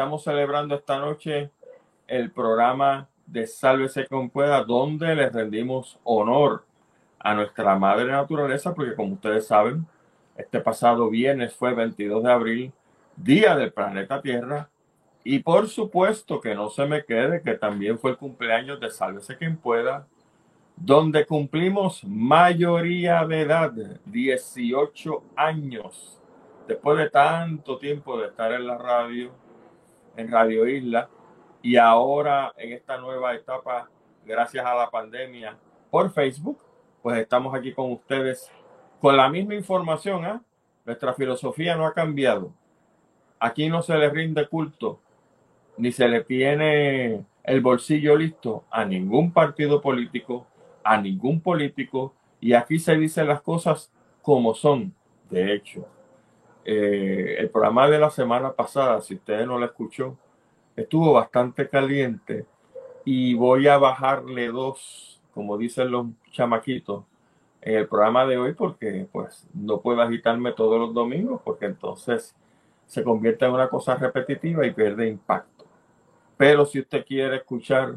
estamos celebrando esta noche el programa de Sálvese con Pueda, donde le rendimos honor a nuestra madre naturaleza, porque como ustedes saben, este pasado viernes fue 22 de abril, día del planeta Tierra, y por supuesto que no se me quede que también fue el cumpleaños de Sálvese quien pueda, donde cumplimos mayoría de edad, 18 años, después de tanto tiempo de estar en la radio, en Radio Isla, y ahora en esta nueva etapa, gracias a la pandemia, por Facebook, pues estamos aquí con ustedes con la misma información. ¿eh? Nuestra filosofía no ha cambiado. Aquí no se le rinde culto, ni se le tiene el bolsillo listo a ningún partido político, a ningún político, y aquí se dicen las cosas como son. De hecho, eh, el programa de la semana pasada, si ustedes no lo escuchó, estuvo bastante caliente y voy a bajarle dos, como dicen los chamaquitos, en el programa de hoy porque pues no puedo agitarme todos los domingos porque entonces se convierte en una cosa repetitiva y pierde impacto. Pero si usted quiere escuchar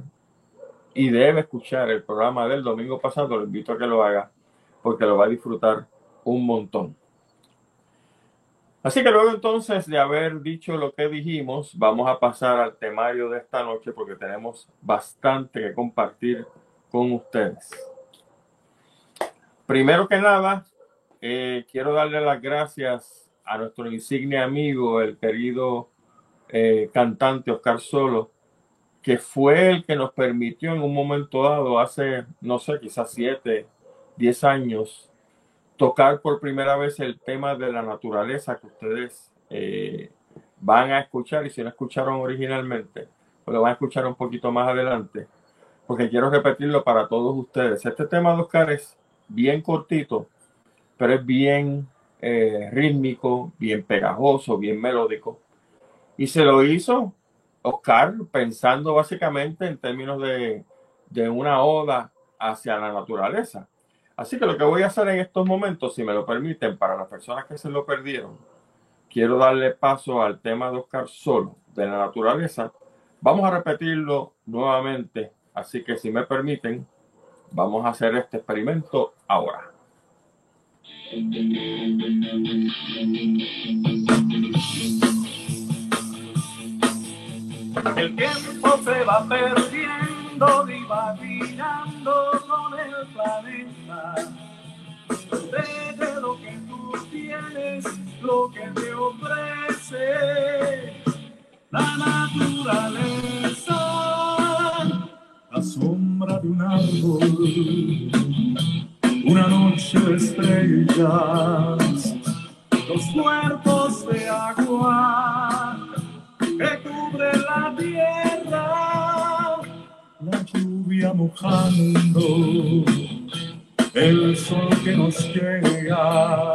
y debe escuchar el programa del domingo pasado, lo invito a que lo haga porque lo va a disfrutar un montón. Así que luego entonces de haber dicho lo que dijimos, vamos a pasar al temario de esta noche porque tenemos bastante que compartir con ustedes. Primero que nada, eh, quiero darle las gracias a nuestro insigne amigo, el querido eh, cantante Oscar Solo, que fue el que nos permitió en un momento dado, hace, no sé, quizás siete, diez años, tocar por primera vez el tema de la naturaleza que ustedes eh, van a escuchar y si no escucharon originalmente, pues lo van a escuchar un poquito más adelante, porque quiero repetirlo para todos ustedes. Este tema de Oscar es bien cortito, pero es bien eh, rítmico, bien pegajoso, bien melódico. Y se lo hizo Oscar pensando básicamente en términos de, de una oda hacia la naturaleza. Así que lo que voy a hacer en estos momentos, si me lo permiten, para las personas que se lo perdieron, quiero darle paso al tema de Oscar solo, de la naturaleza. Vamos a repetirlo nuevamente, así que si me permiten, vamos a hacer este experimento ahora. El tiempo se va perdiendo va brillando con el planeta. De lo que tú tienes, lo que te ofrece la naturaleza, la sombra de un árbol, una noche de estrellas, los cuerpos de mojando, el sol que nos llega,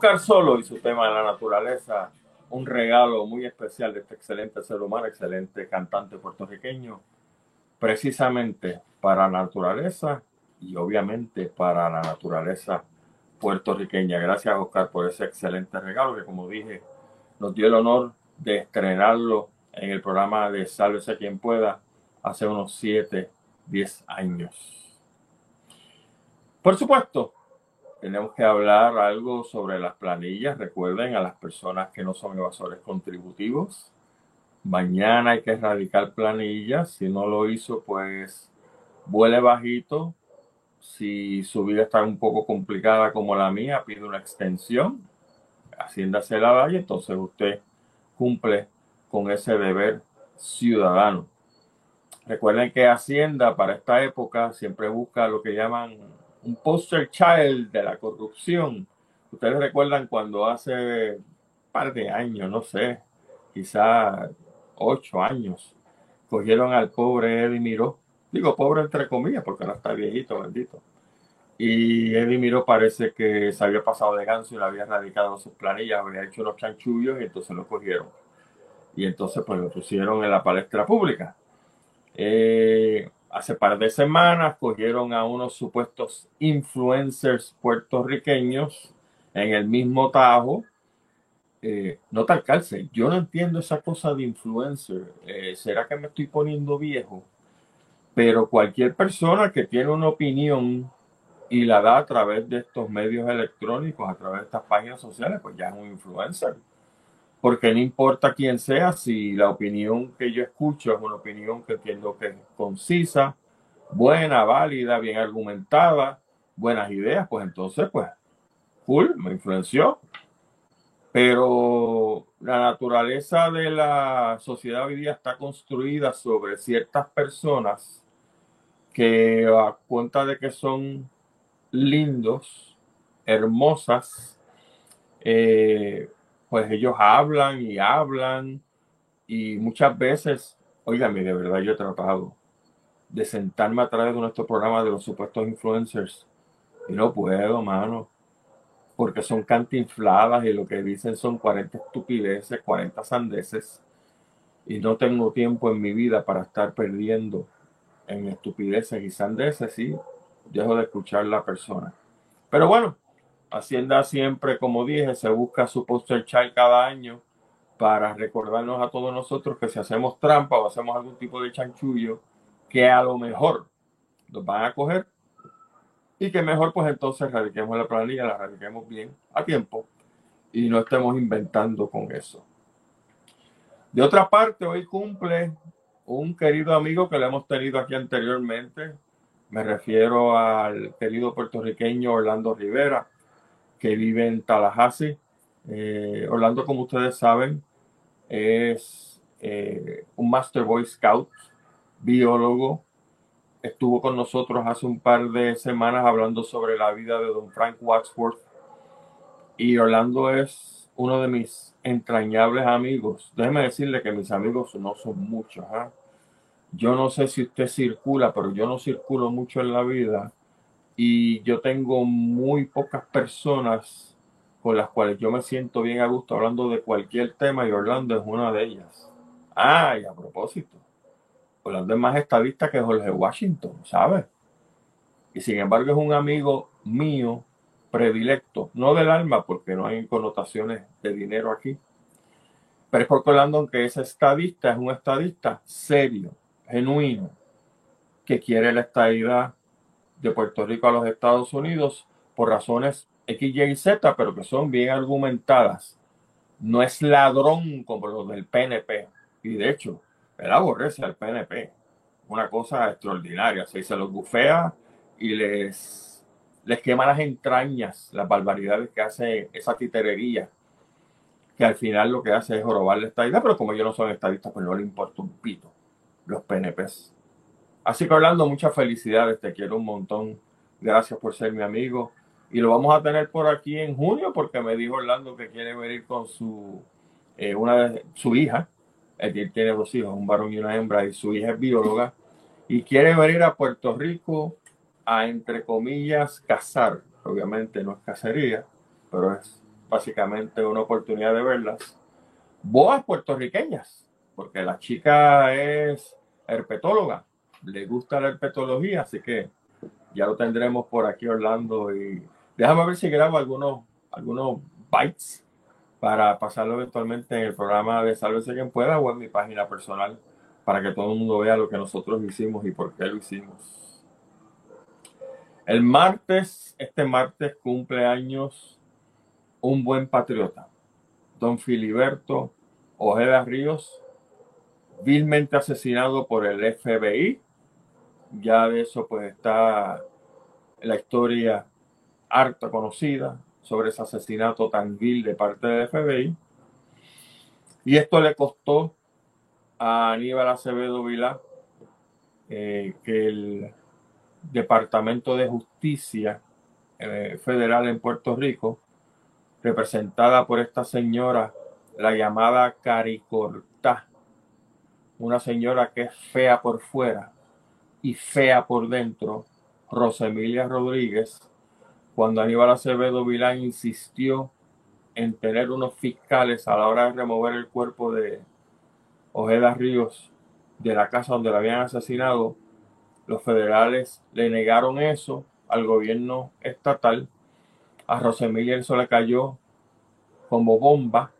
Oscar Solo y su tema de la naturaleza, un regalo muy especial de este excelente ser humano, excelente cantante puertorriqueño, precisamente para la naturaleza y obviamente para la naturaleza puertorriqueña. Gracias Oscar por ese excelente regalo que como dije nos dio el honor de estrenarlo en el programa de Sálvese quien pueda hace unos 7, 10 años. Por supuesto, tenemos que hablar algo sobre las planillas. Recuerden a las personas que no son evasores contributivos. Mañana hay que erradicar planillas. Si no lo hizo, pues vuele bajito. Si su vida está un poco complicada como la mía, pide una extensión. Hacienda se la da y entonces usted cumple con ese deber ciudadano. Recuerden que Hacienda para esta época siempre busca lo que llaman un poster child de la corrupción. Ustedes recuerdan cuando hace un par de años, no sé, quizá ocho años, cogieron al pobre Eddie Miró. Digo pobre entre comillas porque ahora está viejito, bendito. Y Eddie Miró parece que se había pasado de ganso y le había radicado sus planillas, había hecho unos chanchullos y entonces lo cogieron. Y entonces pues lo pusieron en la palestra pública. Eh, hace par de semanas cogieron a unos supuestos influencers puertorriqueños en el mismo tajo. Eh, no tal calce, yo no entiendo esa cosa de influencer. Eh, ¿Será que me estoy poniendo viejo? Pero cualquier persona que tiene una opinión y la da a través de estos medios electrónicos, a través de estas páginas sociales, pues ya es un influencer porque no importa quién sea, si la opinión que yo escucho es una opinión que entiendo que es concisa, buena, válida, bien argumentada, buenas ideas, pues entonces, pues, cool, me influenció. Pero la naturaleza de la sociedad hoy día está construida sobre ciertas personas que a cuenta de que son lindos, hermosas, eh, pues ellos hablan y hablan y muchas veces, oígame, de verdad yo he tratado de sentarme a través de nuestro programa de los supuestos influencers y no puedo, mano, porque son cantinfladas y lo que dicen son 40 estupideces, 40 sandeces y no tengo tiempo en mi vida para estar perdiendo en estupideces y sandeces y dejo de escuchar la persona. Pero bueno, Hacienda siempre, como dije, se busca su poster child cada año para recordarnos a todos nosotros que si hacemos trampa o hacemos algún tipo de chanchullo, que a lo mejor nos van a coger y que mejor pues entonces radiquemos la planilla, la radiquemos bien a tiempo y no estemos inventando con eso. De otra parte, hoy cumple un querido amigo que le hemos tenido aquí anteriormente. Me refiero al querido puertorriqueño Orlando Rivera que vive en Tallahassee. Eh, Orlando, como ustedes saben, es eh, un Master Boy Scout, biólogo. Estuvo con nosotros hace un par de semanas hablando sobre la vida de don Frank Wadsworth. Y Orlando es uno de mis entrañables amigos. Déjeme decirle que mis amigos no son muchos. ¿ah? Yo no sé si usted circula, pero yo no circulo mucho en la vida y yo tengo muy pocas personas con las cuales yo me siento bien a gusto hablando de cualquier tema y Orlando es una de ellas. Ah, y a propósito, Orlando es más estadista que Jorge Washington, ¿sabes? Y sin embargo es un amigo mío predilecto, no del alma, porque no hay connotaciones de dinero aquí, pero es porque Orlando, aunque es estadista, es un estadista serio, genuino, que quiere la estadidad, de Puerto Rico a los Estados Unidos por razones X, Y y Z, pero que son bien argumentadas. No es ladrón como los del PNP. Y de hecho, él aborrece al PNP. Una cosa extraordinaria. Se, se los bufea y les, les quema las entrañas, las barbaridades que hace esa titerería. Que al final lo que hace es jorobarle esta idea, pero como ellos no son estadistas, pues no le importa un pito los PNPs. Así que Orlando, muchas felicidades, te quiero un montón. Gracias por ser mi amigo. Y lo vamos a tener por aquí en junio porque me dijo Orlando que quiere venir con su, eh, una su hija. Él tiene dos hijos, un varón y una hembra, y su hija es bióloga. Y quiere venir a Puerto Rico a, entre comillas, cazar. Obviamente no es cacería, pero es básicamente una oportunidad de verlas. Boas puertorriqueñas, porque la chica es herpetóloga le gusta la herpetología, así que ya lo tendremos por aquí Orlando y déjame ver si grabo algunos, algunos bytes para pasarlo eventualmente en el programa de Sálvese quien pueda o en mi página personal para que todo el mundo vea lo que nosotros hicimos y por qué lo hicimos. El martes, este martes cumple años un buen patriota, don Filiberto Ojeda Ríos, vilmente asesinado por el FBI. Ya de eso pues está la historia harta conocida sobre ese asesinato tan vil de parte del FBI. Y esto le costó a Aníbal Acevedo Vilá eh, que el Departamento de Justicia eh, Federal en Puerto Rico, representada por esta señora, la llamada Caricortá, una señora que es fea por fuera y fea por dentro, Rosemilia Rodríguez, cuando Aníbal Acevedo Vilán insistió en tener unos fiscales a la hora de remover el cuerpo de Ojeda Ríos de la casa donde la habían asesinado, los federales le negaron eso al gobierno estatal. A Rosemilia eso le cayó como bomba.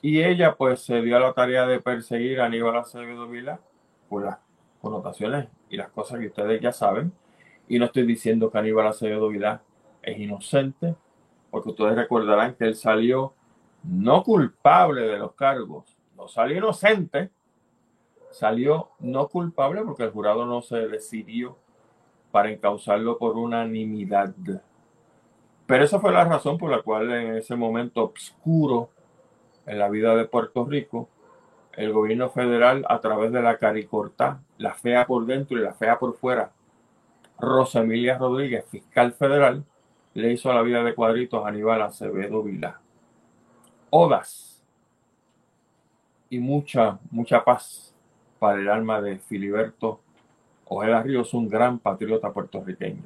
Y ella pues se dio a la tarea de perseguir a Aníbal Acevedo Vila por las connotaciones y las cosas que ustedes ya saben. Y no estoy diciendo que Aníbal Acevedo Vila es inocente, porque ustedes recordarán que él salió no culpable de los cargos, no salió inocente, salió no culpable porque el jurado no se decidió para encauzarlo por unanimidad. Pero esa fue la razón por la cual en ese momento oscuro en la vida de Puerto Rico, el gobierno federal, a través de la caricorta, la fea por dentro y la fea por fuera, Rosa Emilia Rodríguez, fiscal federal, le hizo la vida de cuadritos a Aníbal Acevedo Vila. Odas y mucha, mucha paz para el alma de Filiberto Ojeda Ríos, un gran patriota puertorriqueño.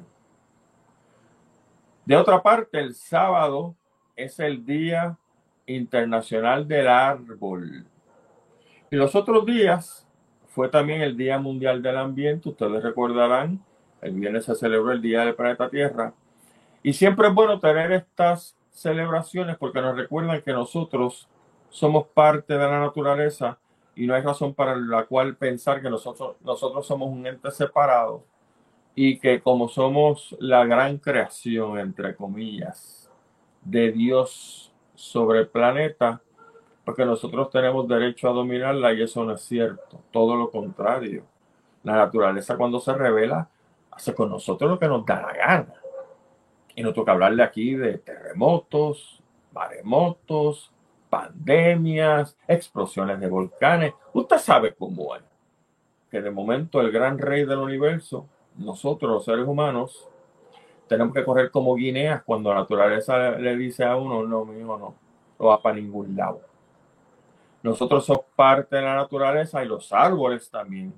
De otra parte, el sábado es el Día Internacional del Árbol. Y los otros días fue también el Día Mundial del Ambiente. Ustedes recordarán, el viernes se celebró el Día del Planeta Tierra. Y siempre es bueno tener estas celebraciones porque nos recuerdan que nosotros somos parte de la naturaleza y no hay razón para la cual pensar que nosotros, nosotros somos un ente separado y que como somos la gran creación, entre comillas, de Dios sobre el planeta, porque nosotros tenemos derecho a dominarla y eso no es cierto, todo lo contrario. La naturaleza cuando se revela hace con nosotros lo que nos da la gana. Y no toca hablarle aquí de terremotos, maremotos, pandemias, explosiones de volcanes. Usted sabe cómo es. Que de momento el gran rey del universo, nosotros los seres humanos, tenemos que correr como guineas cuando la naturaleza le dice a uno, no, mi hijo no, no va para ningún lado. Nosotros somos parte de la naturaleza y los árboles también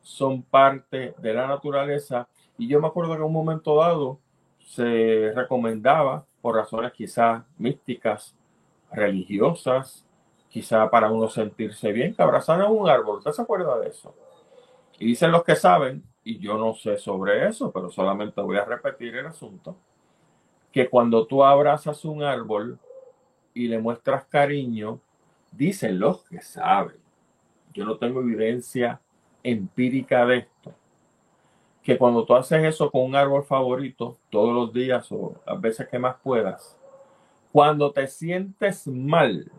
son parte de la naturaleza. Y yo me acuerdo que en un momento dado se recomendaba, por razones quizás místicas, religiosas, quizá para uno sentirse bien, que abrazaran un árbol. ¿Usted se acuerda de eso? Y dicen los que saben, y yo no sé sobre eso, pero solamente voy a repetir el asunto, que cuando tú abrazas un árbol y le muestras cariño, dicen los que saben, yo no tengo evidencia empírica de esto, que cuando tú haces eso con un árbol favorito todos los días o las veces que más puedas, cuando te sientes mal,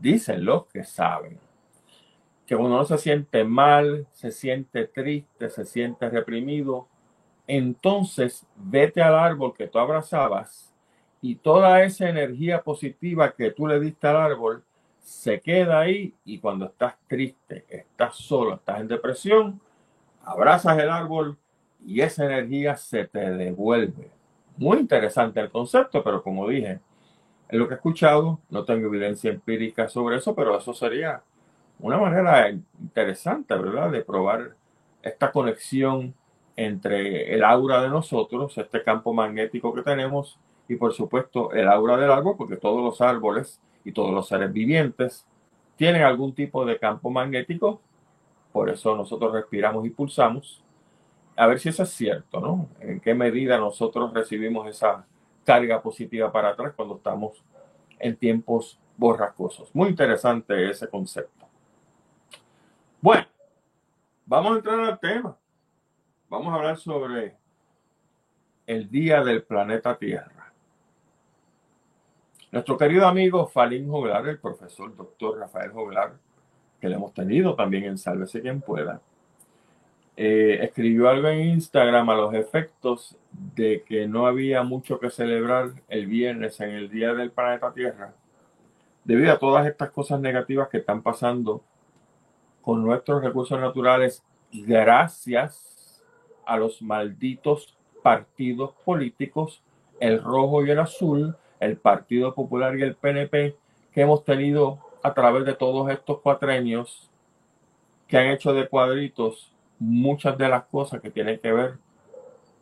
dicen los que saben, que cuando uno se siente mal, se siente triste, se siente reprimido, entonces vete al árbol que tú abrazabas y toda esa energía positiva que tú le diste al árbol se queda ahí y cuando estás triste, estás solo, estás en depresión, abrazas el árbol y esa energía se te devuelve. Muy interesante el concepto, pero como dije, en lo que he escuchado, no tengo evidencia empírica sobre eso, pero eso sería una manera interesante, ¿verdad?, de probar esta conexión entre el aura de nosotros, este campo magnético que tenemos, y por supuesto el aura del árbol, porque todos los árboles y todos los seres vivientes tienen algún tipo de campo magnético, por eso nosotros respiramos y pulsamos, a ver si eso es cierto, ¿no? En qué medida nosotros recibimos esa carga positiva para atrás cuando estamos en tiempos borrascosos. Muy interesante ese concepto. Bueno, vamos a entrar al tema. Vamos a hablar sobre el Día del Planeta Tierra. Nuestro querido amigo Falín Joglar, el profesor doctor Rafael Joglar, que le hemos tenido también en Sálvese quien pueda, eh, escribió algo en Instagram a los efectos de que no había mucho que celebrar el viernes en el Día del Planeta Tierra, debido a todas estas cosas negativas que están pasando con nuestros recursos naturales, gracias a los malditos partidos políticos, el rojo y el azul, el Partido Popular y el PNP, que hemos tenido a través de todos estos cuatrenios, que han hecho de cuadritos muchas de las cosas que tienen que ver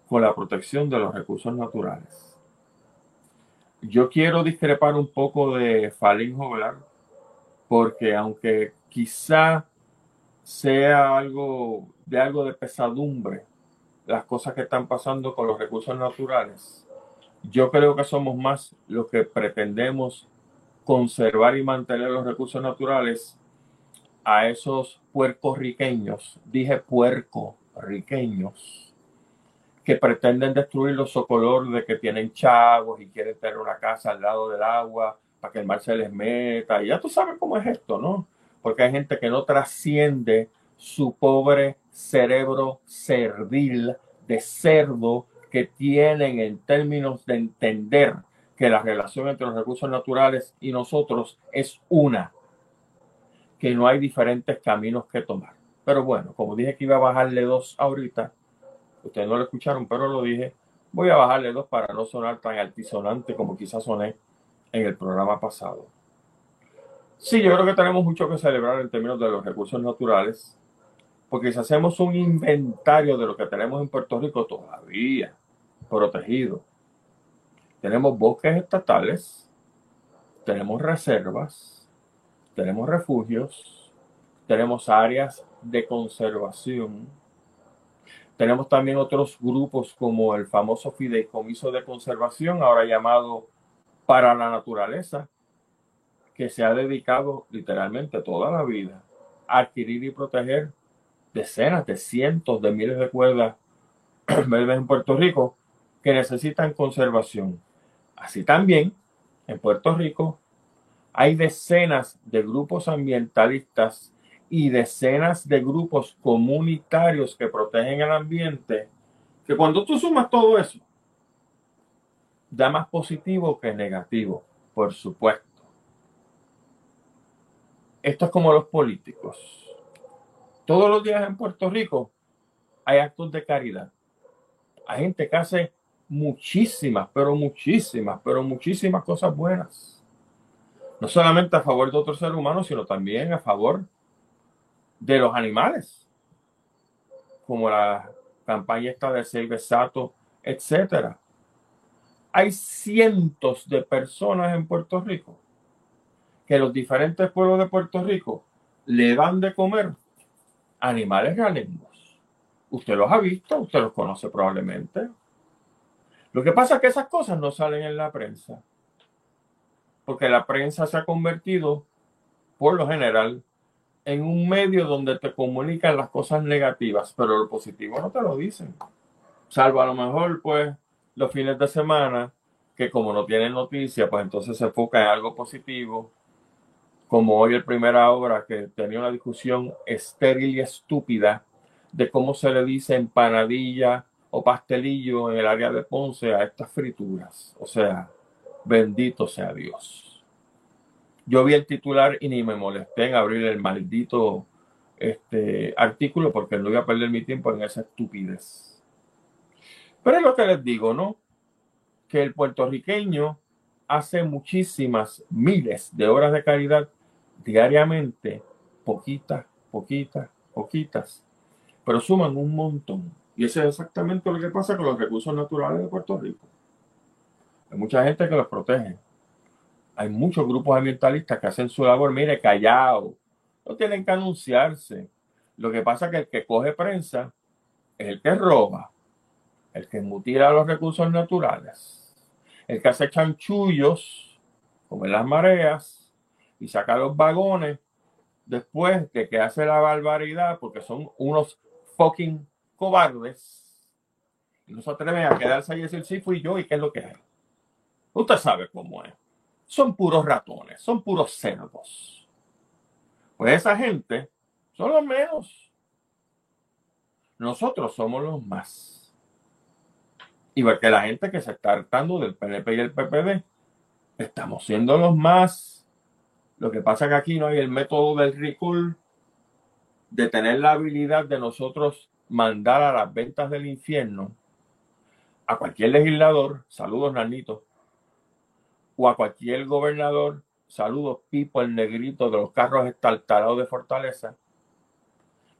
con la protección de los recursos naturales. Yo quiero discrepar un poco de Falín Joglar, porque aunque quizá sea algo de algo de pesadumbre las cosas que están pasando con los recursos naturales, yo creo que somos más los que pretendemos conservar y mantener los recursos naturales a esos puertorriqueños, dije puertorriqueños, que pretenden destruir los socolor de que tienen chavos y quieren tener una casa al lado del agua para que el mar se les meta. Y ya tú sabes cómo es esto, ¿no? Porque hay gente que no trasciende su pobre cerebro servil de cerdo que tienen en términos de entender que la relación entre los recursos naturales y nosotros es una que no hay diferentes caminos que tomar. Pero bueno, como dije que iba a bajarle dos ahorita, ustedes no lo escucharon, pero lo dije, voy a bajarle dos para no sonar tan altisonante como quizás soné en el programa pasado. Sí, yo creo que tenemos mucho que celebrar en términos de los recursos naturales, porque si hacemos un inventario de lo que tenemos en Puerto Rico todavía protegido, tenemos bosques estatales, tenemos reservas, tenemos refugios, tenemos áreas de conservación, tenemos también otros grupos como el famoso Fideicomiso de Conservación, ahora llamado Para la Naturaleza, que se ha dedicado literalmente toda la vida a adquirir y proteger decenas de cientos de miles de cuerdas verdes en Puerto Rico que necesitan conservación. Así también en Puerto Rico hay decenas de grupos ambientalistas y decenas de grupos comunitarios que protegen el ambiente, que cuando tú sumas todo eso, da más positivo que negativo, por supuesto. Esto es como los políticos. Todos los días en Puerto Rico hay actos de caridad. Hay gente que hace muchísimas, pero muchísimas, pero muchísimas cosas buenas no solamente a favor de otros seres humanos, sino también a favor de los animales, como la campaña esta de Save Sato, etcétera. Hay cientos de personas en Puerto Rico que los diferentes pueblos de Puerto Rico le dan de comer animales realengos. Usted los ha visto, usted los conoce probablemente. Lo que pasa es que esas cosas no salen en la prensa porque la prensa se ha convertido, por lo general, en un medio donde te comunican las cosas negativas, pero lo positivo no te lo dicen. Salvo a lo mejor, pues, los fines de semana, que como no tienen noticia, pues entonces se enfoca en algo positivo, como hoy el primera obra que tenía una discusión estéril y estúpida de cómo se le dice empanadilla o pastelillo en el área de Ponce a estas frituras. O sea, Bendito sea Dios. Yo vi el titular y ni me molesté en abrir el maldito este, artículo porque no iba a perder mi tiempo en esa estupidez. Pero es lo que les digo, ¿no? Que el puertorriqueño hace muchísimas miles de horas de caridad diariamente, poquitas, poquitas, poquitas, pero suman un montón. Y eso es exactamente lo que pasa con los recursos naturales de Puerto Rico. Hay mucha gente que los protege. Hay muchos grupos ambientalistas que hacen su labor, mire, callado. No tienen que anunciarse. Lo que pasa es que el que coge prensa es el que roba, el que mutila los recursos naturales, el que hace chanchullos, como en las mareas, y saca los vagones después de que hace la barbaridad, porque son unos fucking cobardes no se atreven a quedarse ahí y decir, sí, fui yo y qué es lo que es. Usted sabe cómo es. Son puros ratones, son puros cerdos. Pues esa gente son los menos. Nosotros somos los más. Igual que la gente que se está hartando del PNP y el PPD. Estamos siendo los más. Lo que pasa es que aquí no hay el método del recall de tener la habilidad de nosotros mandar a las ventas del infierno a cualquier legislador, saludos Nanito, o a cualquier gobernador, saludos Pipo, el negrito de los carros estartalados de Fortaleza,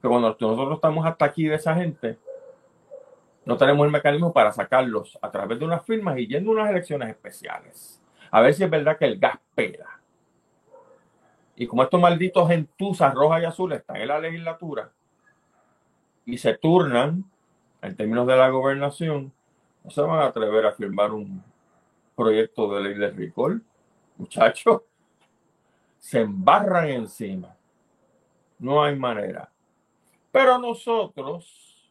que cuando nosotros estamos hasta aquí de esa gente, no tenemos el mecanismo para sacarlos a través de unas firmas y yendo a unas elecciones especiales. A ver si es verdad que el gas pega. Y como estos malditos gentusas rojas y azules están en la legislatura y se turnan en términos de la gobernación, no se van a atrever a firmar un proyecto de ley de recall. Muchachos, se embarran encima. No hay manera. Pero nosotros,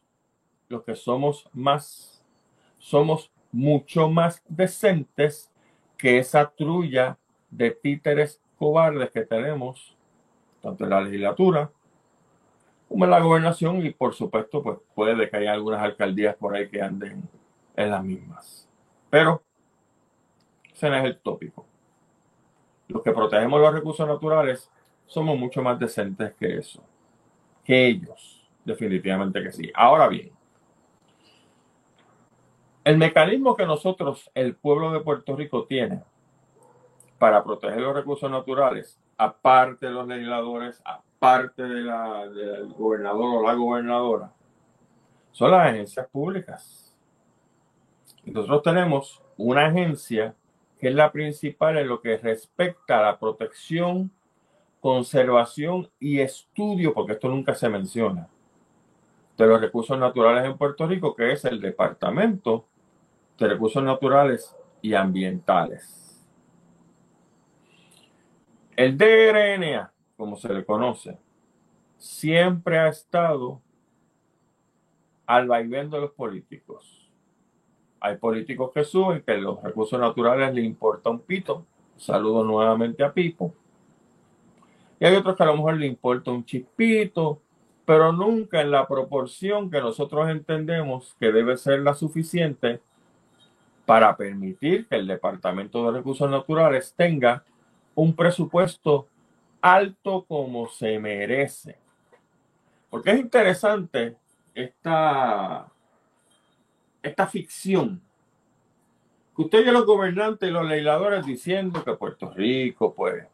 los que somos más, somos mucho más decentes que esa trulla de títeres cobardes que tenemos, tanto en la legislatura la gobernación, y por supuesto, pues puede que haya algunas alcaldías por ahí que anden en las mismas. Pero ese no es el tópico. Los que protegemos los recursos naturales somos mucho más decentes que eso. Que ellos. Definitivamente que sí. Ahora bien, el mecanismo que nosotros, el pueblo de Puerto Rico, tiene para proteger los recursos naturales, aparte de los legisladores, aparte de la, del gobernador o la gobernadora, son las agencias públicas nosotros tenemos una agencia que es la principal en lo que respecta a la protección, conservación y estudio, porque esto nunca se menciona, de los recursos naturales en Puerto Rico, que es el Departamento de Recursos Naturales y Ambientales. El DRNA, como se le conoce, siempre ha estado al vaivén de los políticos hay políticos que suben que los recursos naturales le importa un pito. Saludo nuevamente a Pipo. Y hay otros que a lo mejor le importa un chispito, pero nunca en la proporción que nosotros entendemos que debe ser la suficiente para permitir que el Departamento de Recursos Naturales tenga un presupuesto alto como se merece. Porque es interesante esta esta ficción que usted y los gobernantes y los legisladores diciendo que Puerto Rico, pues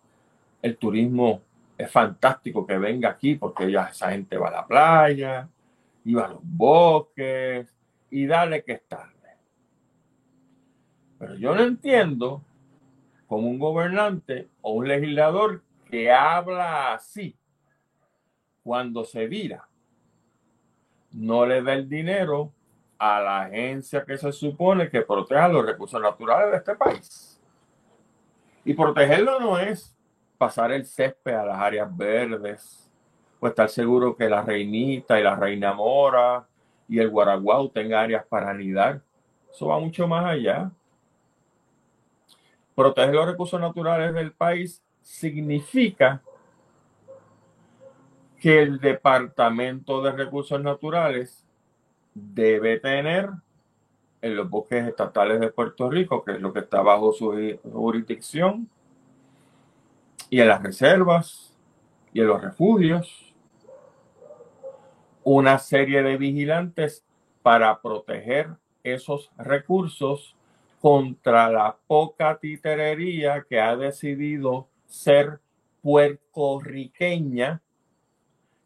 el turismo es fantástico que venga aquí porque ya esa gente va a la playa va a los bosques y dale que es tarde. Pero yo no entiendo como un gobernante o un legislador que habla así cuando se vira, no le da el dinero a la agencia que se supone que proteja los recursos naturales de este país. Y protegerlo no es pasar el césped a las áreas verdes, o estar seguro que la reinita y la reina mora y el guaraguao tengan áreas para anidar. Eso va mucho más allá. Proteger los recursos naturales del país significa que el Departamento de Recursos Naturales debe tener en los bosques estatales de Puerto Rico, que es lo que está bajo su jurisdicción, y en las reservas y en los refugios, una serie de vigilantes para proteger esos recursos contra la poca titerería que ha decidido ser puertorriqueña,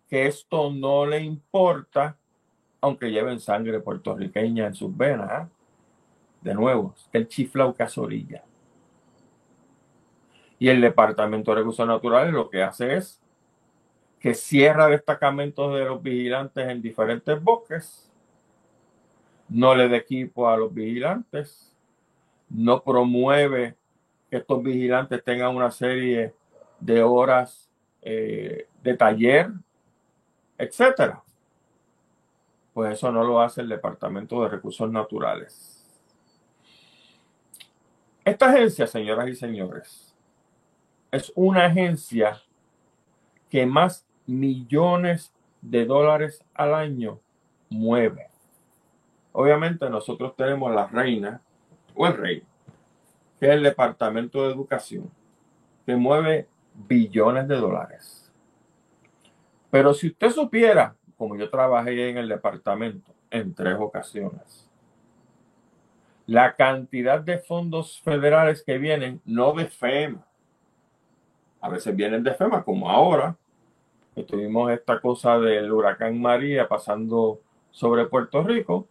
que esto no le importa aunque lleven sangre puertorriqueña en sus venas. ¿ah? De nuevo, el chiflao casorilla. Y el Departamento de Recursos Naturales lo que hace es que cierra destacamentos de los vigilantes en diferentes bosques, no le da equipo a los vigilantes, no promueve que estos vigilantes tengan una serie de horas eh, de taller, etcétera Pues eso no lo hace el Departamento de Recursos Naturales. Esta agencia, señoras y señores, es una agencia que más millones de dólares al año mueve. Obviamente nosotros tenemos la reina o el rey, que el Departamento de Educación, que mueve billones de dólares. Pero si usted supiera, como yo trabajé en el departamento en tres ocasiones, la cantidad de fondos federales que vienen, no de FEMA, a veces vienen de FEMA, como ahora, que tuvimos esta cosa del huracán María pasando sobre Puerto Rico,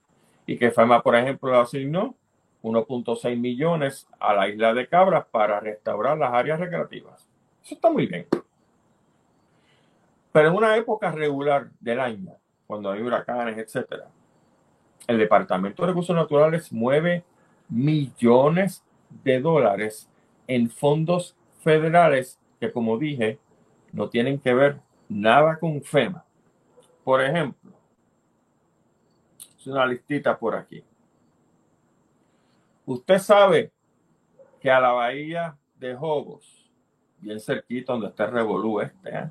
y que FEMA, por ejemplo, asignó 1.6 millones a la isla de Cabras para restaurar las áreas recreativas. Eso está muy bien. Pero en una época regular del año, cuando hay huracanes, etcétera, el Departamento de Recursos Naturales mueve millones de dólares en fondos federales que, como dije, no tienen que ver nada con FEMA. Por ejemplo, es una listita por aquí. Usted sabe que a la bahía de Jobos, bien cerquita donde está el Revolú este, ¿eh?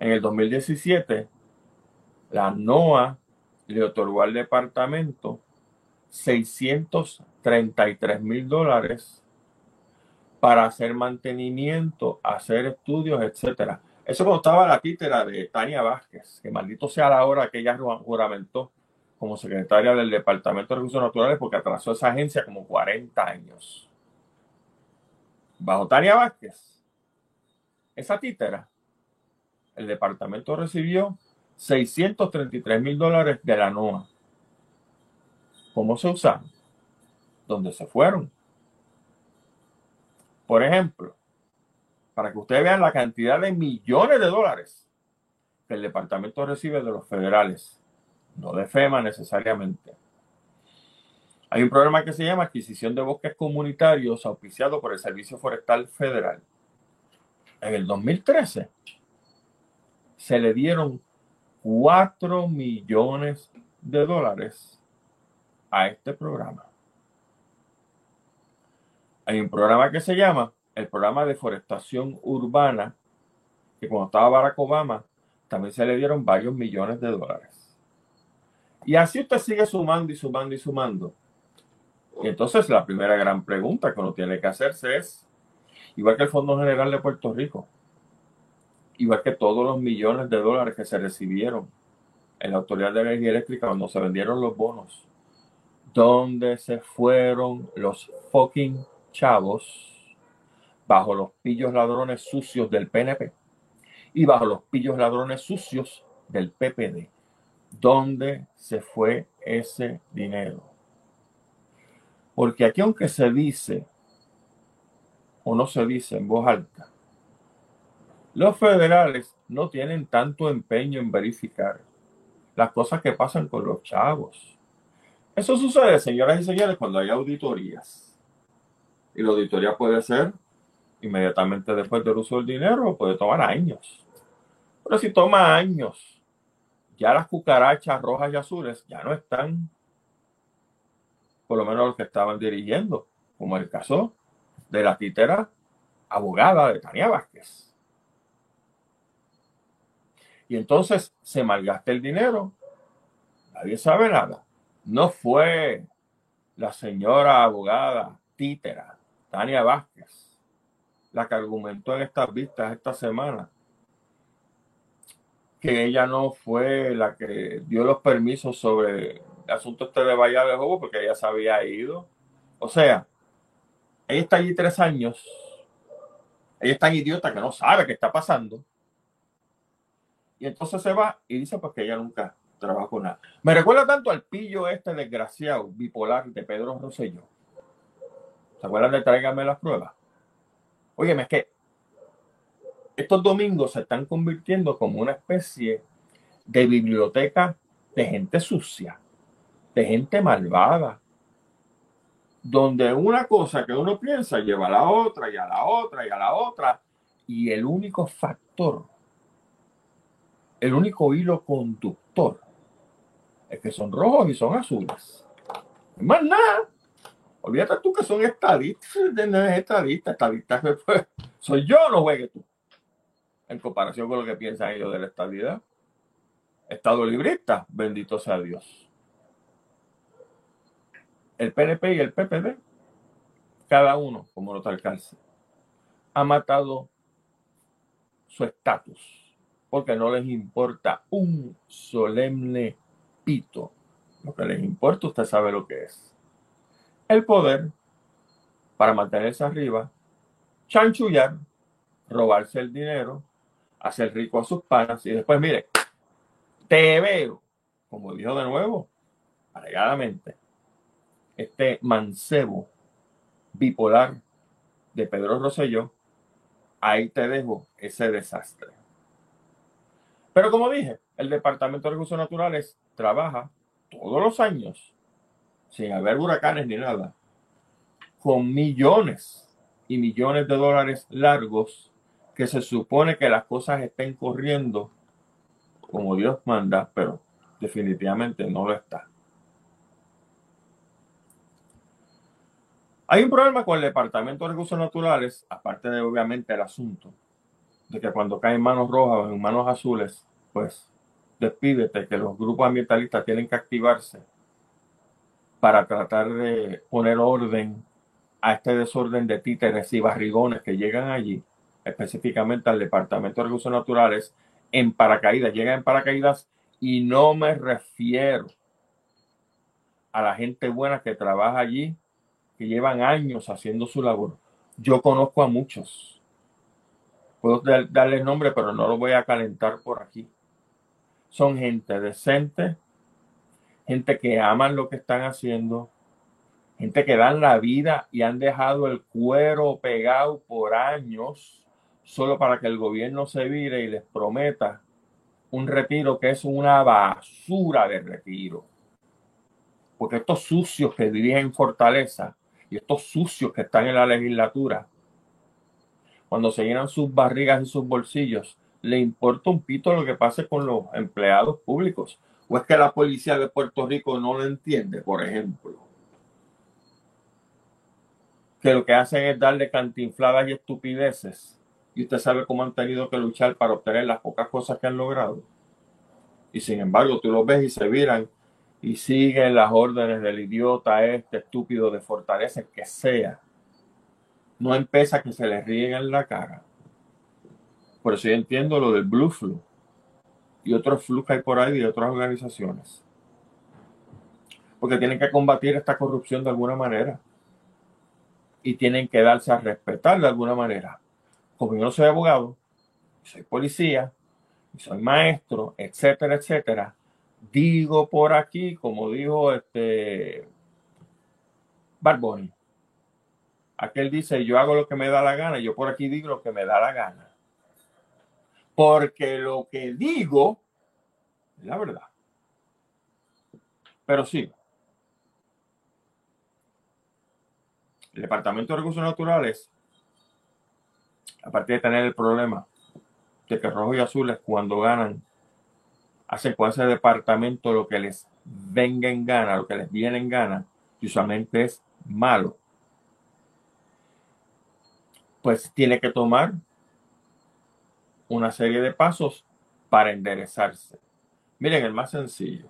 en el 2017, la NOAA le otorgó al departamento 633 mil dólares para hacer mantenimiento, hacer estudios, etcétera. Eso cuando estaba la títera de Tania Vázquez, que maldito sea la hora que ella juramentó como secretaria del Departamento de Recursos Naturales porque atrasó esa agencia como 40 años. Bajo Tania Vázquez, esa títera, el departamento recibió 633 mil dólares de la NOA. ¿Cómo se usaron? ¿Dónde se fueron? Por ejemplo, para que ustedes vean la cantidad de millones de dólares que el departamento recibe de los federales no de FEMA necesariamente. Hay un programa que se llama Adquisición de Bosques Comunitarios auspiciado por el Servicio Forestal Federal. En el 2013 se le dieron 4 millones de dólares a este programa. Hay un programa que se llama el Programa de Forestación Urbana, que cuando estaba Barack Obama también se le dieron varios millones de dólares. Y así usted sigue sumando y sumando y sumando. Y entonces la primera gran pregunta que uno tiene que hacerse es, igual que el Fondo General de Puerto Rico, igual que todos los millones de dólares que se recibieron en la Autoridad de Energía Eléctrica cuando se vendieron los bonos, ¿dónde se fueron los fucking chavos bajo los pillos ladrones sucios del PNP y bajo los pillos ladrones sucios del PPD? Dónde se fue ese dinero. Porque aquí aunque se dice o no se dice en voz alta, los federales no tienen tanto empeño en verificar las cosas que pasan con los chavos. Eso sucede, señoras y señores, cuando hay auditorías. Y la auditoría puede ser inmediatamente después del uso del dinero o puede tomar años. Pero si toma años ya las cucarachas rojas y azules ya no están, por lo menos los que estaban dirigiendo, como el caso de la titera abogada de Tania Vázquez. Y entonces se malgasta el dinero, nadie sabe nada. No fue la señora abogada títera, Tania Vázquez, la que argumentó en estas vistas esta semana que ella no fue la que dio los permisos sobre el asunto este de Bahía de Jobo porque ella se había ido. O sea, ella está allí tres años. Ella es tan idiota que no sabe qué está pasando. Y entonces se va y dice pues que ella nunca trabajó nada. Me recuerda tanto al pillo este desgraciado bipolar de Pedro Rosselló. ¿Se acuerdan de Tráigame las pruebas? Óyeme, es que estos domingos se están convirtiendo como una especie de biblioteca de gente sucia, de gente malvada, donde una cosa que uno piensa lleva a la otra y a la otra y a la otra, y el único factor, el único hilo conductor es que son rojos y son azules. Más nada. Olvídate tú que son estadistas, no es estadista, estadista soy yo, no juegue tú. En comparación con lo que piensan ellos de la estabilidad. Estado librista, bendito sea Dios. El PNP y el PPD, cada uno, como los alcaldes, ha matado su estatus, porque no les importa un solemne pito. Lo que les importa, usted sabe lo que es. El poder para mantenerse arriba, chanchullar, robarse el dinero, hacer rico a sus panas y después, mire, te veo, como dijo de nuevo, alegadamente, este mancebo bipolar de Pedro Rosselló, ahí te dejo ese desastre. Pero como dije, el Departamento de Recursos Naturales trabaja todos los años, sin haber huracanes ni nada, con millones y millones de dólares largos que se supone que las cosas estén corriendo como Dios manda, pero definitivamente no lo está. Hay un problema con el Departamento de Recursos Naturales, aparte de obviamente el asunto de que cuando caen manos rojas o en manos azules, pues despídete que los grupos ambientalistas tienen que activarse para tratar de poner orden a este desorden de títeres y barrigones que llegan allí, específicamente al Departamento de Recursos Naturales, en paracaídas, llegan en paracaídas y no me refiero a la gente buena que trabaja allí, que llevan años haciendo su labor. Yo conozco a muchos. Puedo darles nombre, pero no lo voy a calentar por aquí. Son gente decente, gente que aman lo que están haciendo, gente que dan la vida y han dejado el cuero pegado por años solo para que el gobierno se vire y les prometa un retiro que es una basura de retiro. Porque estos sucios que dirigen Fortaleza y estos sucios que están en la legislatura, cuando se llenan sus barrigas y sus bolsillos, le importa un pito lo que pase con los empleados públicos. ¿O es que la policía de Puerto Rico no lo entiende, por ejemplo? Que lo que hacen es darle cantinfladas y estupideces y usted sabe cómo han tenido que luchar para obtener las pocas cosas que han logrado. Y sin embargo, tú los ves y se viran y siguen las órdenes del idiota este estúpido de fortaleza que sea. No empieza que se les ríen en la cara. Por eso yo entiendo lo del Blue Flu y otros flus que hay por ahí de otras organizaciones. Porque tienen que combatir esta corrupción de alguna manera. Y tienen que darse a respetar de alguna manera como yo no soy abogado, soy policía, soy maestro, etcétera, etcétera, digo por aquí, como dijo este Barboni, aquel dice, yo hago lo que me da la gana, yo por aquí digo lo que me da la gana. Porque lo que digo es la verdad. Pero sí, el Departamento de Recursos Naturales aparte de tener el problema de que rojo y azules cuando ganan hacen con ese departamento lo que les venga en gana, lo que les viene en gana, y usualmente es malo. Pues tiene que tomar una serie de pasos para enderezarse. Miren, el más sencillo.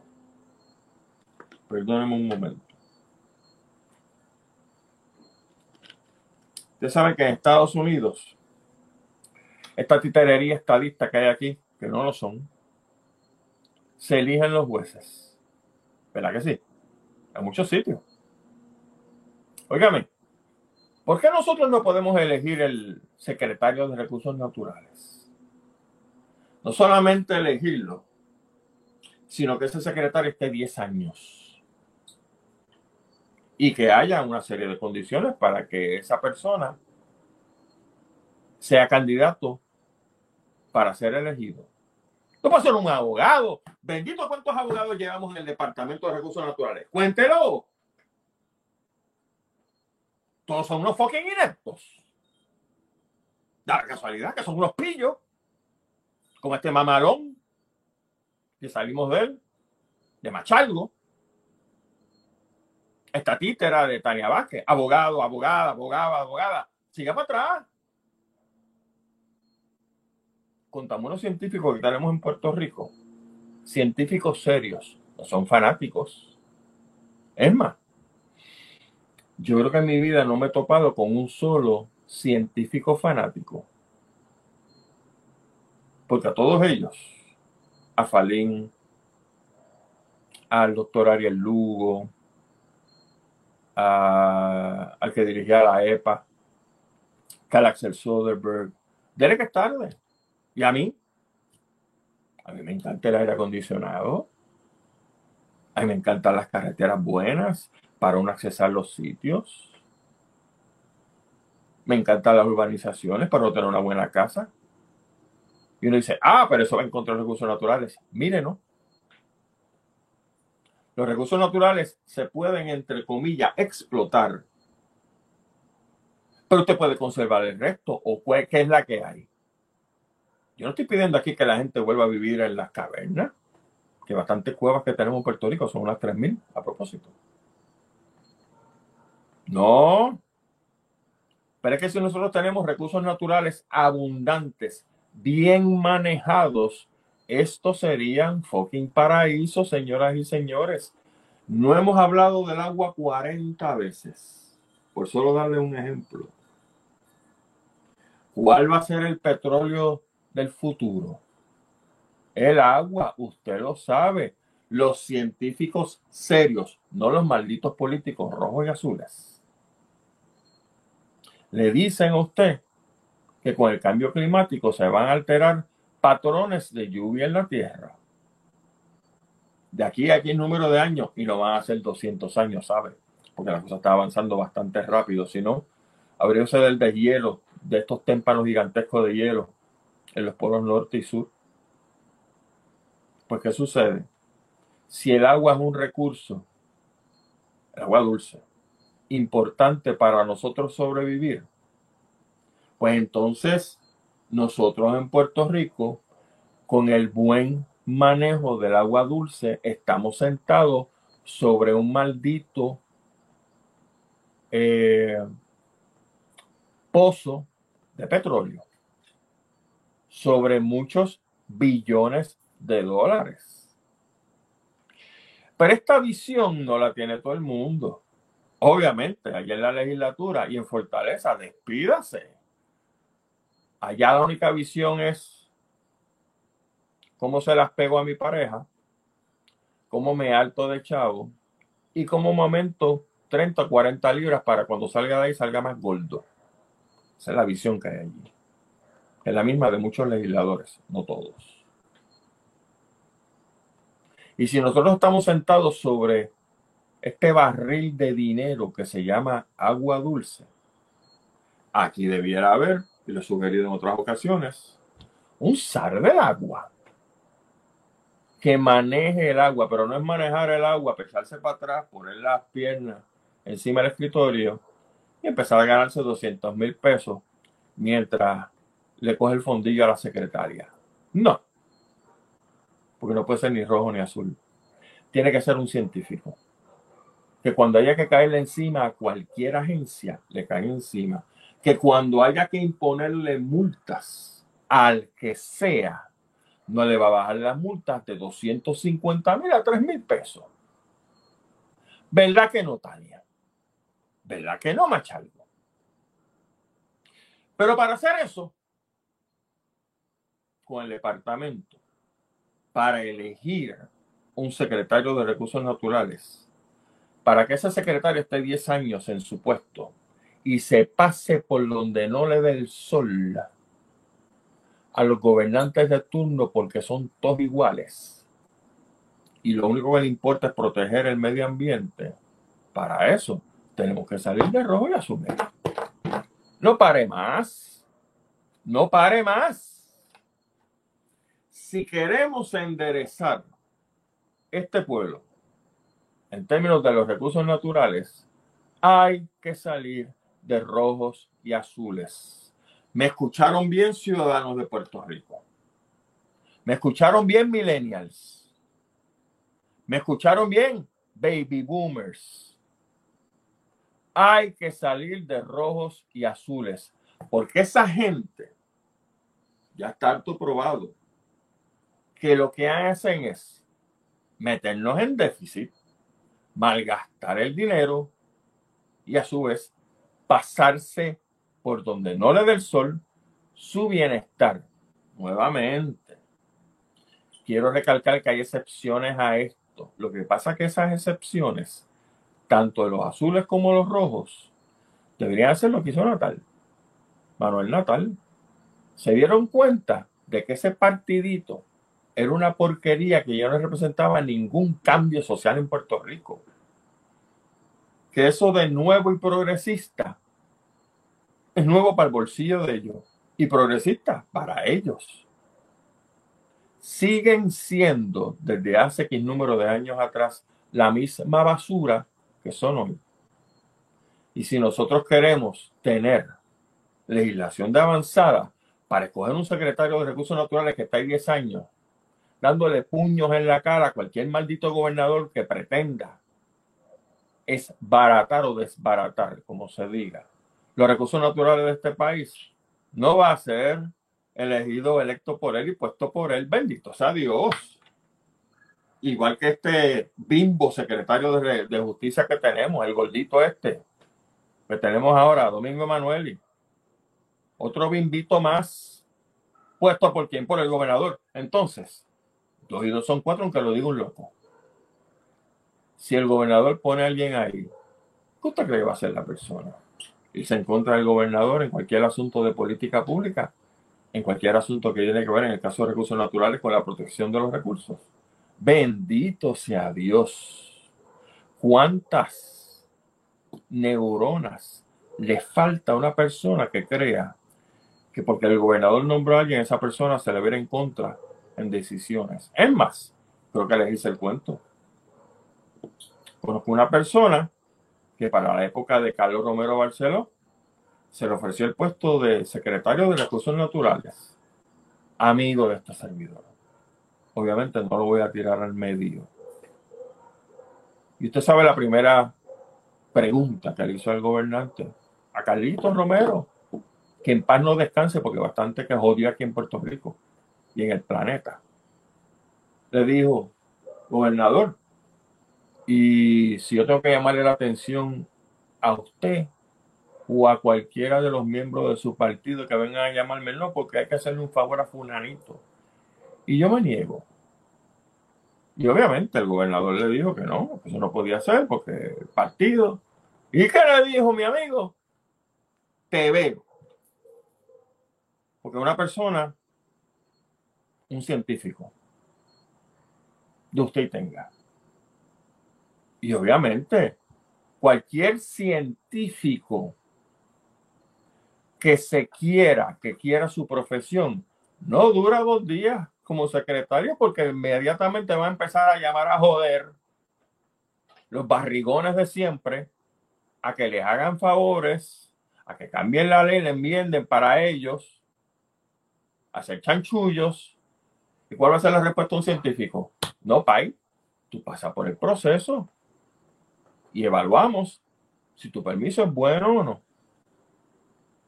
Perdónenme un momento. Ustedes saben que en Estados Unidos esta titerería estadista que hay aquí, que no lo son, se eligen los jueces. ¿Verdad que sí? En muchos sitios. Óigame, ¿por qué nosotros no podemos elegir el secretario de Recursos Naturales? No solamente elegirlo, sino que ese secretario esté 10 años. Y que haya una serie de condiciones para que esa persona sea candidato para ser elegido. No puede ser un abogado. Bendito cuántos abogados llevamos en el Departamento de Recursos Naturales. Cuéntelo. Todos son unos fucking ineptos. Da la casualidad que son unos pillos. Como este mamalón que salimos de él. de Machalgo, esta títera de Tania Vázquez, abogado, abogada, abogada, abogada, siga para atrás. Contamos unos científicos que tenemos en Puerto Rico, científicos serios, no son fanáticos. Es más, yo creo que en mi vida no me he topado con un solo científico fanático. Porque a todos ellos, a Falín, al doctor Ariel Lugo, al que dirigía la EPA, Carl Axel Soderberg, Derek tarde. Y a mí, a mí me encanta el aire acondicionado. A mí me encantan las carreteras buenas para uno accesar los sitios. Me encantan las urbanizaciones para no tener una buena casa. Y uno dice, ah, pero eso va en contra de los recursos naturales. Mire, ¿no? Los recursos naturales se pueden, entre comillas, explotar. Pero usted puede conservar el resto o qué es la que hay. Yo no estoy pidiendo aquí que la gente vuelva a vivir en las cavernas, que bastantes cuevas que tenemos en Puerto Rico son unas 3.000 a propósito. No. Pero es que si nosotros tenemos recursos naturales abundantes, bien manejados, estos serían fucking paraísos, señoras y señores. No hemos hablado del agua 40 veces, por solo darle un ejemplo. ¿Cuál va a ser el petróleo del futuro? El agua, usted lo sabe. Los científicos serios, no los malditos políticos rojos y azules, le dicen a usted que con el cambio climático se van a alterar patrones de lluvia en la Tierra. De aquí a aquí número de años, y no van a ser 200 años, ¿sabe? Porque la cosa está avanzando bastante rápido. Si no, habría ser el deshielo de estos témpanos gigantescos de hielo en los polos norte y sur. Pues, ¿qué sucede? Si el agua es un recurso, el agua dulce, importante para nosotros sobrevivir, pues entonces nosotros en Puerto Rico, con el buen manejo del agua dulce, estamos sentados sobre un maldito eh, pozo de petróleo, sobre muchos billones de dólares. Pero esta visión no la tiene todo el mundo. Obviamente, allá en la legislatura y en Fortaleza, despídase Allá la única visión es cómo se las pego a mi pareja, cómo me alto de chavo y cómo momento 30 o 40 libras para cuando salga de ahí salga más gordo. Esa es la visión que hay allí. Es la misma de muchos legisladores, no todos. Y si nosotros estamos sentados sobre este barril de dinero que se llama agua dulce, aquí debiera haber y lo he sugerido en otras ocasiones, un zar del agua que maneje el agua, pero no es manejar el agua, pesarse para atrás, poner las piernas encima del escritorio y empezar a ganarse 200 mil pesos mientras le coge el fondillo a la secretaria. No, porque no puede ser ni rojo ni azul. Tiene que ser un científico. Que cuando haya que caerle encima a cualquier agencia, le cae encima que cuando haya que imponerle multas al que sea, no le va a bajar las multas de 250 mil a 3 mil pesos. ¿Verdad que no, Tania? ¿Verdad que no, Machalgo? Pero para hacer eso, con el departamento, para elegir un secretario de recursos naturales, para que ese secretario esté 10 años en su puesto, y se pase por donde no le dé el sol a los gobernantes de turno porque son todos iguales y lo único que le importa es proteger el medio ambiente, para eso tenemos que salir de rojo y azul. No pare más. No pare más. Si queremos enderezar este pueblo en términos de los recursos naturales, hay que salir de rojos y azules. Me escucharon bien ciudadanos de Puerto Rico. Me escucharon bien millennials. ¿Me escucharon bien? Baby boomers. Hay que salir de rojos y azules, porque esa gente ya está harto probado que lo que hacen es meternos en déficit, malgastar el dinero y a su vez pasarse por donde no le dé el sol su bienestar. Nuevamente, quiero recalcar que hay excepciones a esto. Lo que pasa es que esas excepciones, tanto de los azules como los rojos, deberían ser lo que hizo Natal. Manuel Natal. Se dieron cuenta de que ese partidito era una porquería que ya no representaba ningún cambio social en Puerto Rico. Que eso de nuevo y progresista es nuevo para el bolsillo de ellos y progresista para ellos. Siguen siendo desde hace X número de años atrás la misma basura que son hoy. Y si nosotros queremos tener legislación de avanzada para escoger un secretario de recursos naturales que está ahí 10 años dándole puños en la cara a cualquier maldito gobernador que pretenda es baratar o desbaratar, como se diga, los recursos naturales de este país, no va a ser elegido, electo por él y puesto por él, bendito sea Dios. Igual que este bimbo secretario de, justicia que tenemos, el gordito este, que tenemos ahora, Domingo Emanueli. Otro bimbito más, puesto por quién, por el gobernador. Entonces, Dos y dos son cuatro, aunque lo diga un loco. Si el gobernador pone a alguien ahí, ¿qué usted cree que va a ser la persona? Y se encuentra el gobernador en cualquier asunto de política pública, en cualquier asunto que tiene que ver, en el caso de recursos naturales, con la protección de los recursos. Bendito sea Dios. ¿Cuántas neuronas le falta a una persona que crea que porque el gobernador nombró a alguien, esa persona se le verá en contra en decisiones. Es más, creo que les hice el cuento. Conozco una persona que para la época de Carlos Romero Barceló se le ofreció el puesto de secretario de Recursos Naturales, amigo de esta servidora. Obviamente no lo voy a tirar al medio. Y usted sabe la primera pregunta que le hizo al gobernante, a Carlitos Romero, que en paz no descanse porque bastante que jodió aquí en Puerto Rico y en el planeta. Le dijo, gobernador, y si yo tengo que llamarle la atención a usted o a cualquiera de los miembros de su partido que vengan a llamarme, no, porque hay que hacerle un favor a Funanito. Y yo me niego. Y obviamente el gobernador le dijo que no, que eso no podía ser porque el partido. ¿Y qué le dijo mi amigo? Te veo. Porque una persona un científico de usted tenga. Y obviamente, cualquier científico que se quiera, que quiera su profesión, no dura dos días como secretario porque inmediatamente va a empezar a llamar a joder los barrigones de siempre a que les hagan favores, a que cambien la ley, le enmienden para ellos, a hacer chanchullos ¿Y cuál va a ser la respuesta de un científico? No, Pai, tú pasas por el proceso y evaluamos si tu permiso es bueno o no.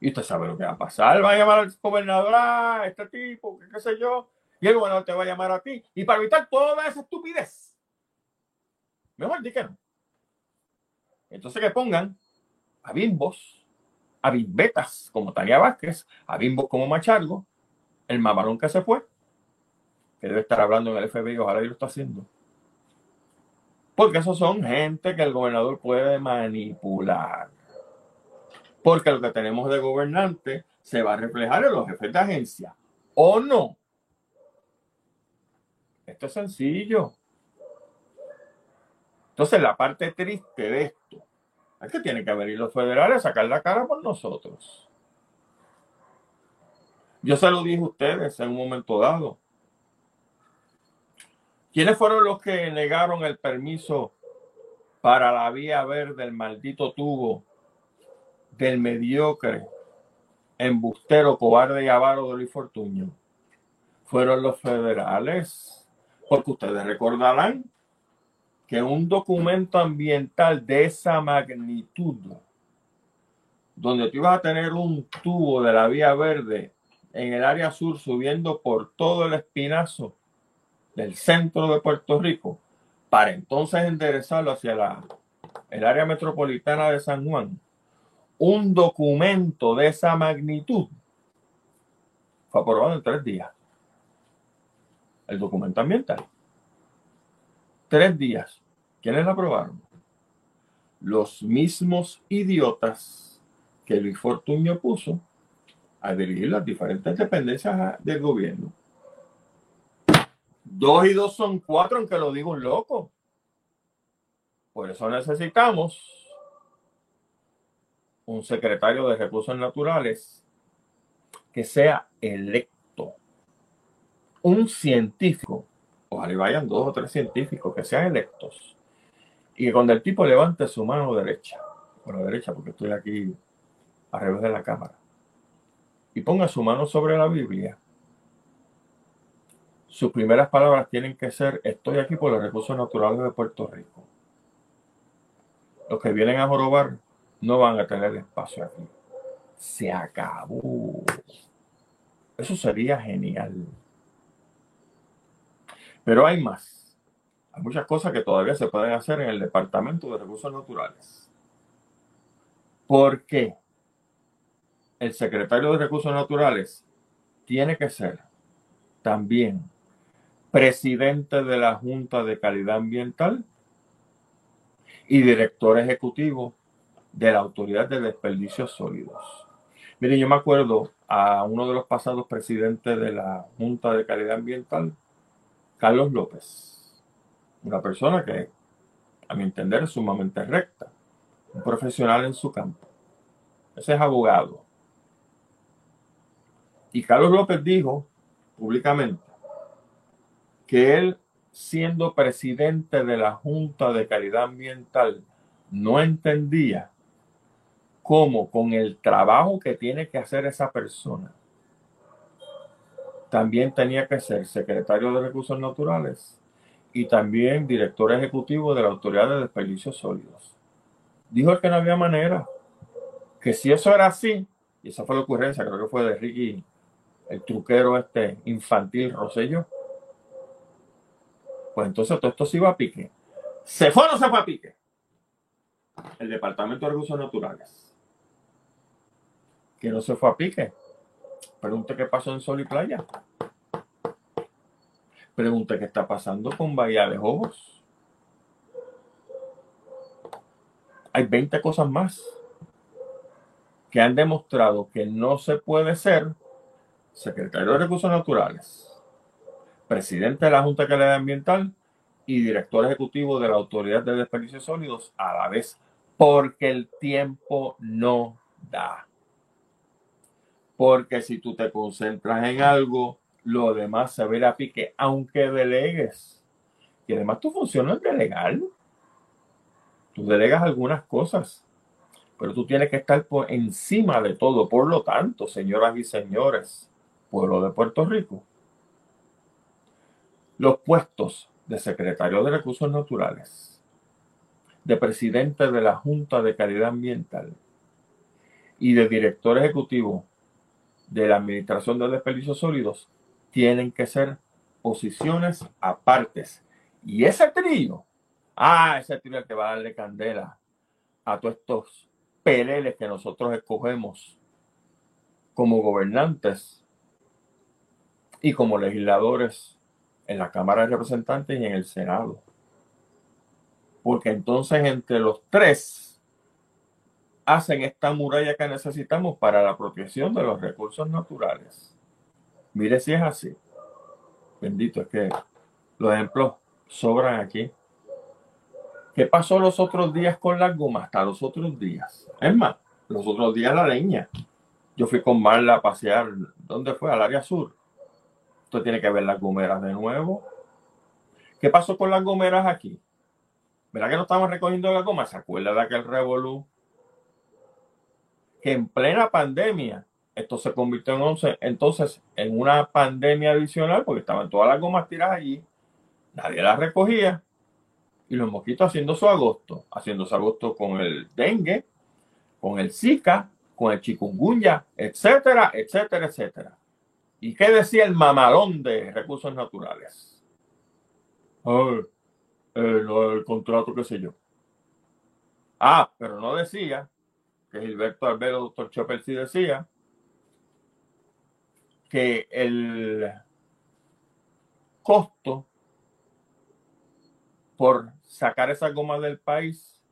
Y usted sabe lo que va a pasar. Va a llamar al gobernador, a ah, este tipo, qué, sé yo, y el gobernador te va a llamar a ti. Y para evitar toda esa estupidez, mejor di que no. Entonces que pongan a bimbos, a bimbetas como Tania Vázquez, a bimbos como Machargo, el mamarón que se fue, que debe estar hablando en el FBI, ojalá y lo está haciendo. Porque esos son gente que el gobernador puede manipular. Porque lo que tenemos de gobernante se va a reflejar en los jefes de agencia. ¿O no? Esto es sencillo. Entonces, la parte triste de esto es que tienen que venir los federales a sacar la cara por nosotros. Yo se lo dije a ustedes en un momento dado. ¿Quiénes fueron los que negaron el permiso para la vía verde del maldito tubo del mediocre, embustero, cobarde y avaro de Luis? Fueron los federales, porque ustedes recordarán que un documento ambiental de esa magnitud, donde tú ibas a tener un tubo de la vía verde en el área sur subiendo por todo el espinazo del centro de Puerto Rico, para entonces enderezarlo hacia la, el área metropolitana de San Juan, un documento de esa magnitud fue aprobado en tres días. El documento ambiental. Tres días. ¿Quiénes lo aprobaron? Los mismos idiotas que Luis Fortuño puso a dirigir las diferentes dependencias del gobierno. Dos y dos son cuatro, aunque lo digo un loco. Por eso necesitamos un secretario de recursos naturales que sea electo. Un científico, ojalá vayan dos o tres científicos que sean electos. Y que cuando el tipo levante su mano derecha, o la derecha porque estoy aquí al revés de la cámara, y ponga su mano sobre la Biblia, sus primeras palabras tienen que ser, estoy aquí por los recursos naturales de Puerto Rico. Los que vienen a jorobar no van a tener espacio aquí. Se acabó. Eso sería genial. Pero hay más. Hay muchas cosas que todavía se pueden hacer en el Departamento de Recursos Naturales. ¿Por qué? El secretario de Recursos Naturales tiene que ser también presidente de la Junta de Calidad Ambiental y director ejecutivo de la Autoridad de Desperdicios Sólidos. Miren, yo me acuerdo a uno de los pasados presidentes de la Junta de Calidad Ambiental, Carlos López, una persona que, a mi entender, es sumamente recta, un profesional en su campo. Ese es abogado. Y Carlos López dijo públicamente que él, siendo presidente de la Junta de Calidad Ambiental, no entendía cómo con el trabajo que tiene que hacer esa persona, también tenía que ser secretario de Recursos Naturales y también director ejecutivo de la Autoridad de Desperdicios Sólidos. Dijo que no había manera, que si eso era así, y esa fue la ocurrencia, creo que fue de Ricky, el truquero este infantil Rosello, pues entonces todo esto se iba a pique. ¿Se fue o no se fue a pique? El Departamento de Recursos Naturales que no se fue a pique. Pregunte qué pasó en Sol y Playa. Pregunte qué está pasando con Bahía de. Hay 20 cosas más que han demostrado que no se puede ser secretario de Recursos Naturales, presidente de la Junta de Calidad Ambiental y director ejecutivo de la Autoridad de Desperdicios Sólidos a la vez, porque el tiempo no da. Porque si tú te concentras en algo, lo demás se verá pique, aunque delegues. Y además tu función es delegar. Tú delegas algunas cosas, pero tú tienes que estar por encima de todo. Por lo tanto, señoras y señores, pueblo de Puerto Rico, los puestos de secretario de Recursos Naturales, de presidente de la Junta de Calidad Ambiental y de director ejecutivo de la Administración de Desperdicios Sólidos tienen que ser posiciones apartes. Y ese trío, ah, ese trío que va a darle candela a todos estos peleles que nosotros escogemos como gobernantes y como legisladores en la Cámara de Representantes y en el Senado. Porque entonces entre los tres hacen esta muralla que necesitamos para la protección de los recursos naturales. Mire si es así. Bendito, es que los ejemplos sobran aquí. ¿Qué pasó los otros días con las gomas? Hasta los otros días. Es más, los otros días la leña. Yo fui con Marla a pasear. ¿Dónde fue? Al área sur. Usted tiene que ver las gomeras de nuevo. ¿Qué pasó con las gomeras aquí? ¿Verdad que no estamos recogiendo las gomas? ¿Se acuerda de aquel revolú que en plena pandemia esto se convirtió en 11, entonces en una pandemia adicional porque estaban todas las gomas tiradas allí, nadie las recogía y los mosquitos haciendo su agosto, haciendo su agosto con el dengue, con el Zika, con el chikungunya, etcétera, etcétera, etcétera. ¿Y qué decía el mamalón de recursos naturales? el, el contrato, qué sé yo. Ah, pero no decía que Gilberto Albero, doctor Chopper, sí decía que el costo por sacar esa goma del país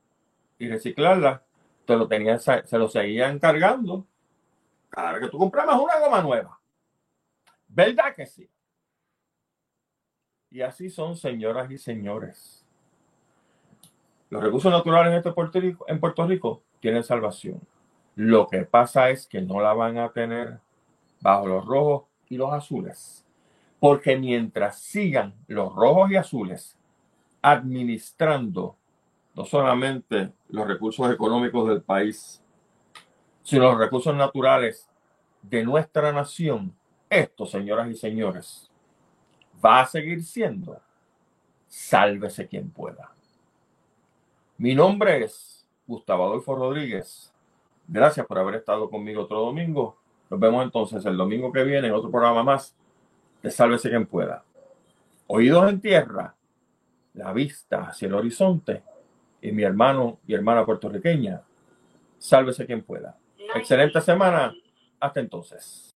y reciclarla, te lo tenían, se lo seguían cargando cada vez que tú comprabas una goma nueva. ¿Verdad que sí? Y así son, señoras y señores. Los recursos naturales en, este Puerto Rico, en Puerto Rico tienen salvación. Lo que pasa es que no la van a tener bajo los rojos y los azules. Porque mientras sigan los rojos y azules administrando no solamente los recursos económicos del país, sino los recursos naturales de nuestra nación, esto, señoras y señores, va a seguir siendo sálvese quien pueda. Mi nombre es Gustavo Adolfo Rodríguez. Gracias por haber estado conmigo otro domingo. Nos vemos entonces el domingo que viene en otro programa más de Sálvese quien pueda. Oídos en tierra, la vista hacia el horizonte y mi hermano y hermana puertorriqueña. Sálvese quien pueda. Excelente semana. Hasta entonces.